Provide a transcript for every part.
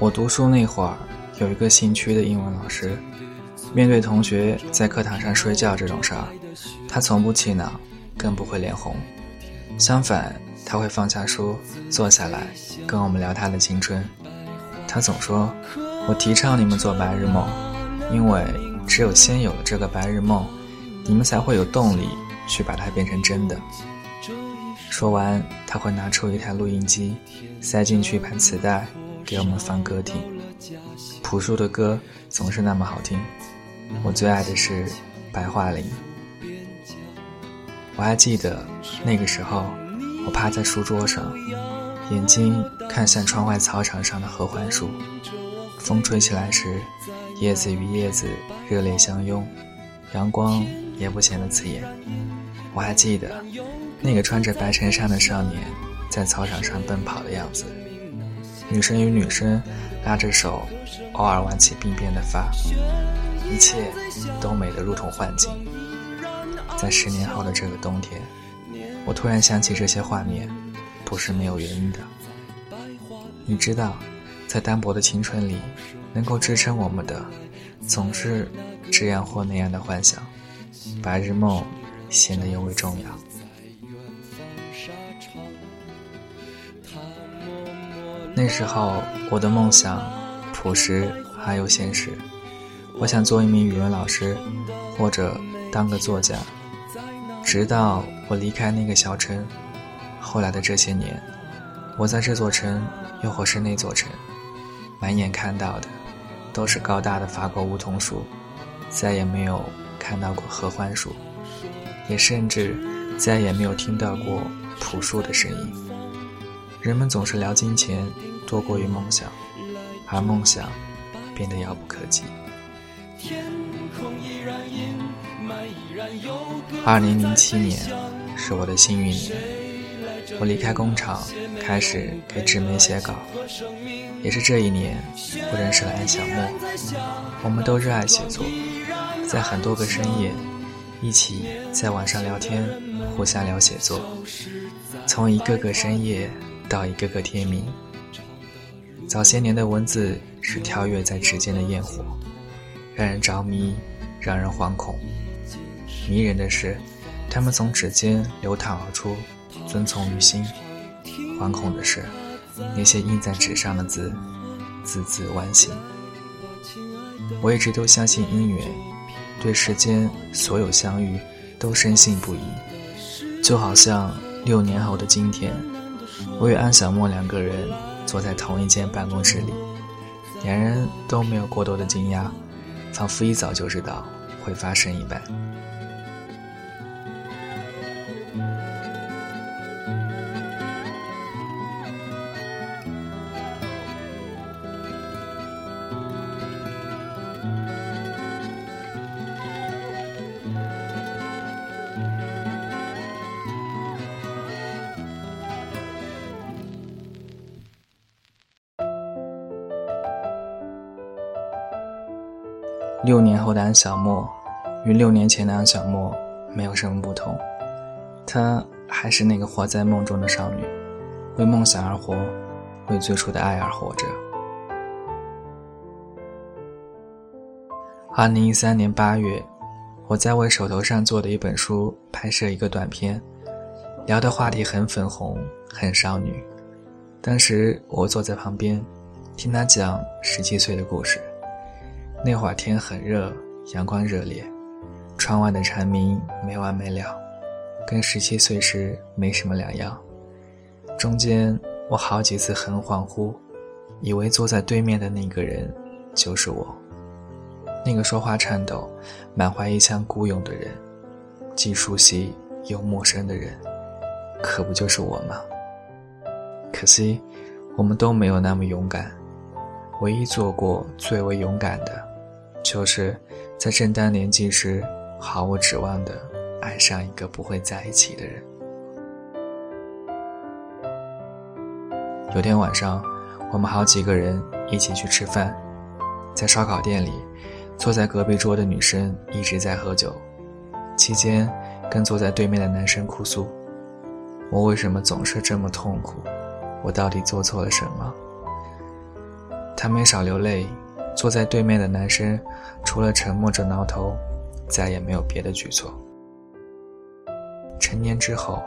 我读书那会儿，有一个姓屈的英文老师，面对同学在课堂上睡觉这种事儿，他从不气恼，更不会脸红。相反，他会放下书，坐下来跟我们聊他的青春。他总说：“我提倡你们做白日梦，因为只有先有了这个白日梦，你们才会有动力去把它变成真的。”说完，他会拿出一台录音机，塞进去一盘磁带。给我们放歌听，朴树的歌总是那么好听。我最爱的是白桦林。我还记得那个时候，我趴在书桌上，眼睛看向窗外操场上的合欢树。风吹起来时，叶子与叶子热烈相拥，阳光也不显得刺眼。我还记得那个穿着白衬衫的少年在操场上奔跑的样子。女生与女生拉着手，偶尔挽起鬓边的发，一切都美得如同幻境。在十年后的这个冬天，我突然想起这些画面，不是没有原因的。你知道，在单薄的青春里，能够支撑我们的，总是这样或那样的幻想。白日梦显得尤为重要。那时候，我的梦想朴实还有现实。我想做一名语文老师，或者当个作家。直到我离开那个小城，后来的这些年，我在这座城，又或是那座城，满眼看到的都是高大的法国梧桐树，再也没有看到过合欢树，也甚至再也没有听到过朴树的声音。人们总是聊金钱多过于梦想，而梦想变得遥不可及。二零零七年是我的幸运年，我离开工厂，开始给纸媒写稿。也是这一年，我认识了安小莫。我们都热爱写作，在很多个深夜，一起在网上聊天，互相聊写作。从一个个深夜。到一个个天明。早些年的文字是跳跃在指尖的焰火，让人着迷，让人惶恐。迷人的是，它们从指尖流淌而出，遵从于心；惶恐的是，那些印在纸上的字，字字剜心。我一直都相信姻缘，对世间所有相遇都深信不疑，就好像六年后的今天。我与安小莫两个人坐在同一间办公室里，两人都没有过多的惊讶，仿佛一早就知道会发生一般。六年后的安小莫，与六年前的安小莫没有什么不同，她还是那个活在梦中的少女，为梦想而活，为最初的爱而活着。二零一三年八月，我在为手头上做的一本书拍摄一个短片，聊的话题很粉红，很少女。当时我坐在旁边，听她讲十七岁的故事。那会儿天很热，阳光热烈，窗外的蝉鸣没完没了，跟十七岁时没什么两样。中间我好几次很恍惚，以为坐在对面的那个人就是我，那个说话颤抖、满怀一腔孤勇的人，既熟悉又陌生的人，可不就是我吗？可惜，我们都没有那么勇敢，唯一做过最为勇敢的。就是在正当年纪时，毫无指望的爱上一个不会在一起的人。有天晚上，我们好几个人一起去吃饭，在烧烤店里，坐在隔壁桌的女生一直在喝酒，期间跟坐在对面的男生哭诉：“我为什么总是这么痛苦？我到底做错了什么？”他没少流泪。坐在对面的男生，除了沉默着挠头，再也没有别的举措。成年之后，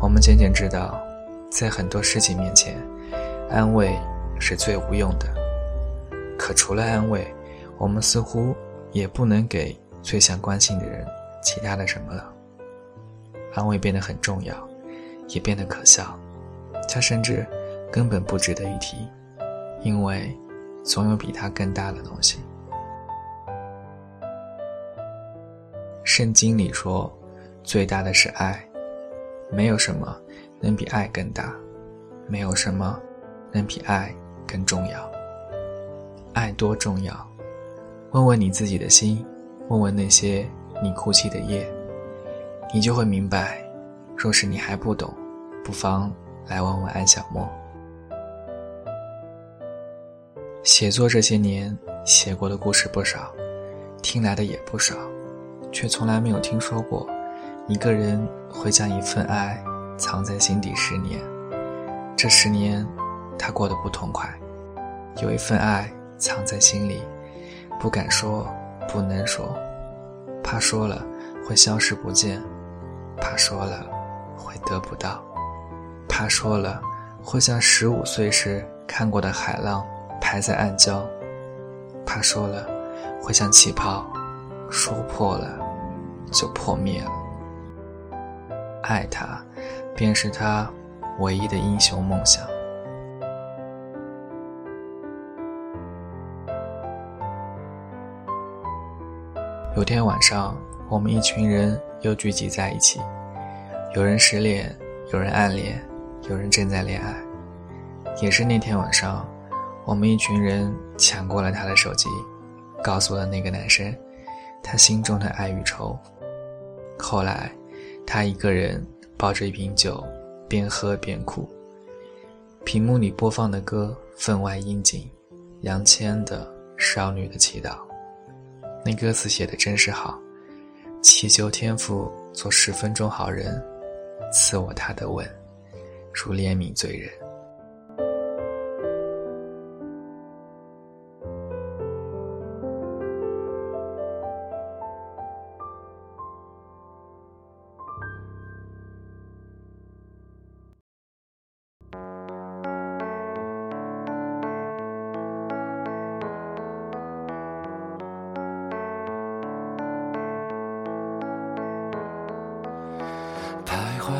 我们渐渐知道，在很多事情面前，安慰是最无用的。可除了安慰，我们似乎也不能给最想关心的人其他的什么了。安慰变得很重要，也变得可笑，它甚至根本不值得一提，因为。总有比它更大的东西。圣经里说，最大的是爱，没有什么能比爱更大，没有什么能比爱更重要。爱多重要？问问你自己的心，问问那些你哭泣的夜，你就会明白。若是你还不懂，不妨来问问安小莫。写作这些年，写过的故事不少，听来的也不少，却从来没有听说过一个人会将一份爱藏在心底十年。这十年，他过得不痛快，有一份爱藏在心里，不敢说，不能说，怕说了会消失不见，怕说了会得不到，怕说了会像十五岁时看过的海浪。还在暗礁，怕说了会像气泡，说破了就破灭了。爱他，便是他唯一的英雄梦想。有天晚上，我们一群人又聚集在一起，有人失恋，有人暗恋，有人正在恋爱。也是那天晚上。我们一群人抢过了他的手机，告诉了那个男生他心中的爱与愁。后来，他一个人抱着一瓶酒，边喝边哭。屏幕里播放的歌分外应景，杨千的《少女的祈祷》。那歌词写的真是好，祈求天父做十分钟好人，赐我他的吻，如怜悯罪人。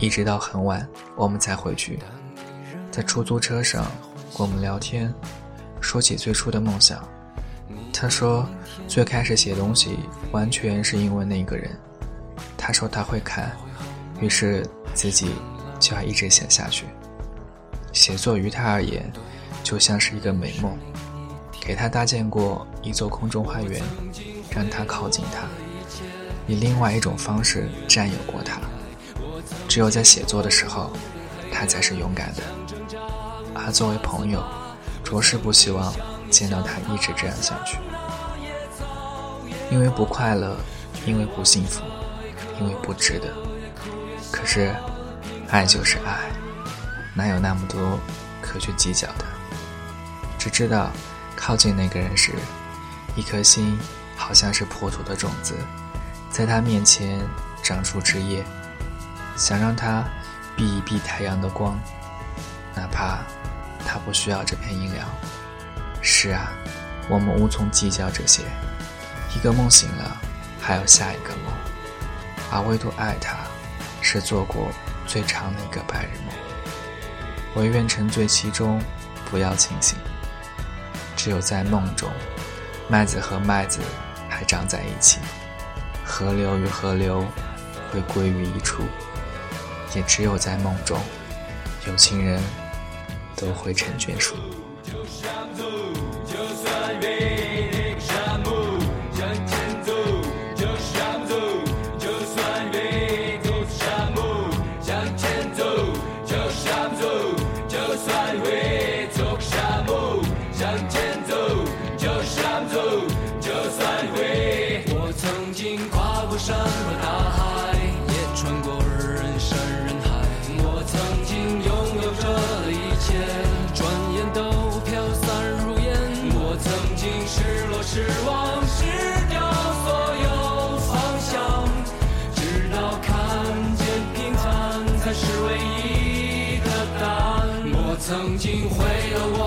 一直到很晚，我们才回去。在出租车上，我们聊天，说起最初的梦想。他说，最开始写东西完全是因为那个人。他说他会看，于是自己就要一直写下去。写作于他而言，就像是一个美梦，给他搭建过一座空中花园，让他靠近他，以另外一种方式占有过他。只有在写作的时候，他才是勇敢的。而作为朋友，着实不希望见到他一直这样下去，因为不快乐，因为不幸福。因为不值得，可是，爱就是爱，哪有那么多可去计较的，只知道靠近那个人时，一颗心好像是破土的种子，在他面前长出枝叶，想让它避一避太阳的光，哪怕它不需要这片阴凉。是啊，我们无从计较这些。一个梦醒了，还有下一个梦，而唯独爱他，是做过最长的一个白日梦。唯愿沉醉其中，不要清醒。只有在梦中，麦子和麦子还长在一起，河流与河流会归于一处。也只有在梦中，有情人都会成眷属。我曾经跨过山和大海穿过人山人海，我曾经拥有着一切，转眼都飘散如烟。我曾经失落失望失掉所有方向，直到看见平凡才是唯一的答案。我曾经毁了我。